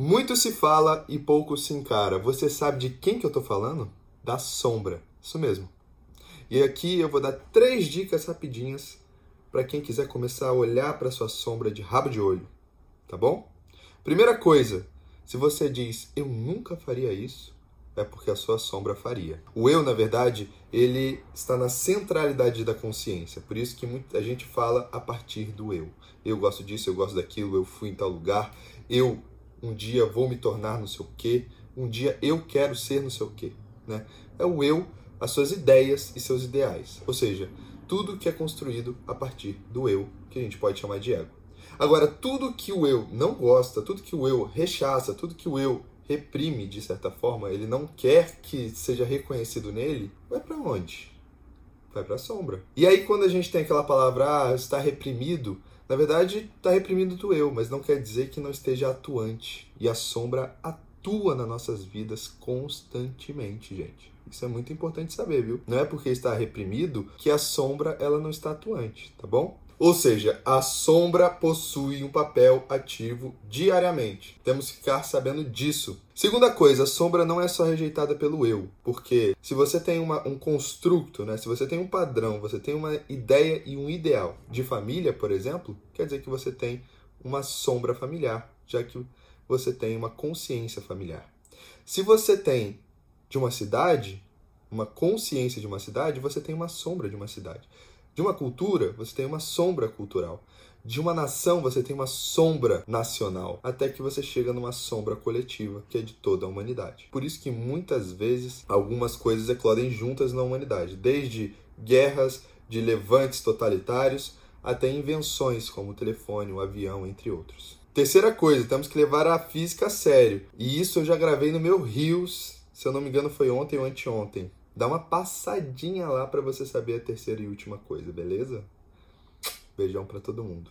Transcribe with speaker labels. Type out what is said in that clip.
Speaker 1: Muito se fala e pouco se encara. Você sabe de quem que eu tô falando? Da sombra. Isso mesmo. E aqui eu vou dar três dicas rapidinhas para quem quiser começar a olhar para sua sombra de rabo de olho, tá bom? Primeira coisa, se você diz eu nunca faria isso, é porque a sua sombra faria. O eu, na verdade, ele está na centralidade da consciência. Por isso que muita gente fala a partir do eu. Eu gosto disso, eu gosto daquilo, eu fui em tal lugar, eu um dia vou me tornar não sei o quê, um dia eu quero ser não sei o quê. Né? É o eu, as suas ideias e seus ideais. Ou seja, tudo que é construído a partir do eu, que a gente pode chamar de ego. Agora, tudo que o eu não gosta, tudo que o eu rechaça, tudo que o eu reprime de certa forma, ele não quer que seja reconhecido nele, vai para onde? Vai para a sombra. E aí quando a gente tem aquela palavra ah, está reprimido, na verdade está reprimido do eu, mas não quer dizer que não esteja atuante. E a sombra atua nas nossas vidas constantemente, gente. Isso é muito importante saber, viu? Não é porque está reprimido que a sombra ela não está atuante, tá bom? Ou seja, a sombra possui um papel ativo diariamente. Temos que ficar sabendo disso. Segunda coisa, a sombra não é só rejeitada pelo eu, porque se você tem uma, um construto, né, se você tem um padrão, você tem uma ideia e um ideal de família, por exemplo, quer dizer que você tem uma sombra familiar, já que você tem uma consciência familiar. Se você tem de uma cidade, uma consciência de uma cidade, você tem uma sombra de uma cidade. De uma cultura, você tem uma sombra cultural. De uma nação, você tem uma sombra nacional, até que você chega numa sombra coletiva, que é de toda a humanidade. Por isso que muitas vezes algumas coisas eclodem juntas na humanidade, desde guerras, de levantes totalitários, até invenções como o telefone, o avião, entre outros. Terceira coisa, temos que levar a física a sério. E isso eu já gravei no meu Rios, se eu não me engano foi ontem ou anteontem. Dá uma passadinha lá para você saber a terceira e última coisa, beleza? Beijão para todo mundo.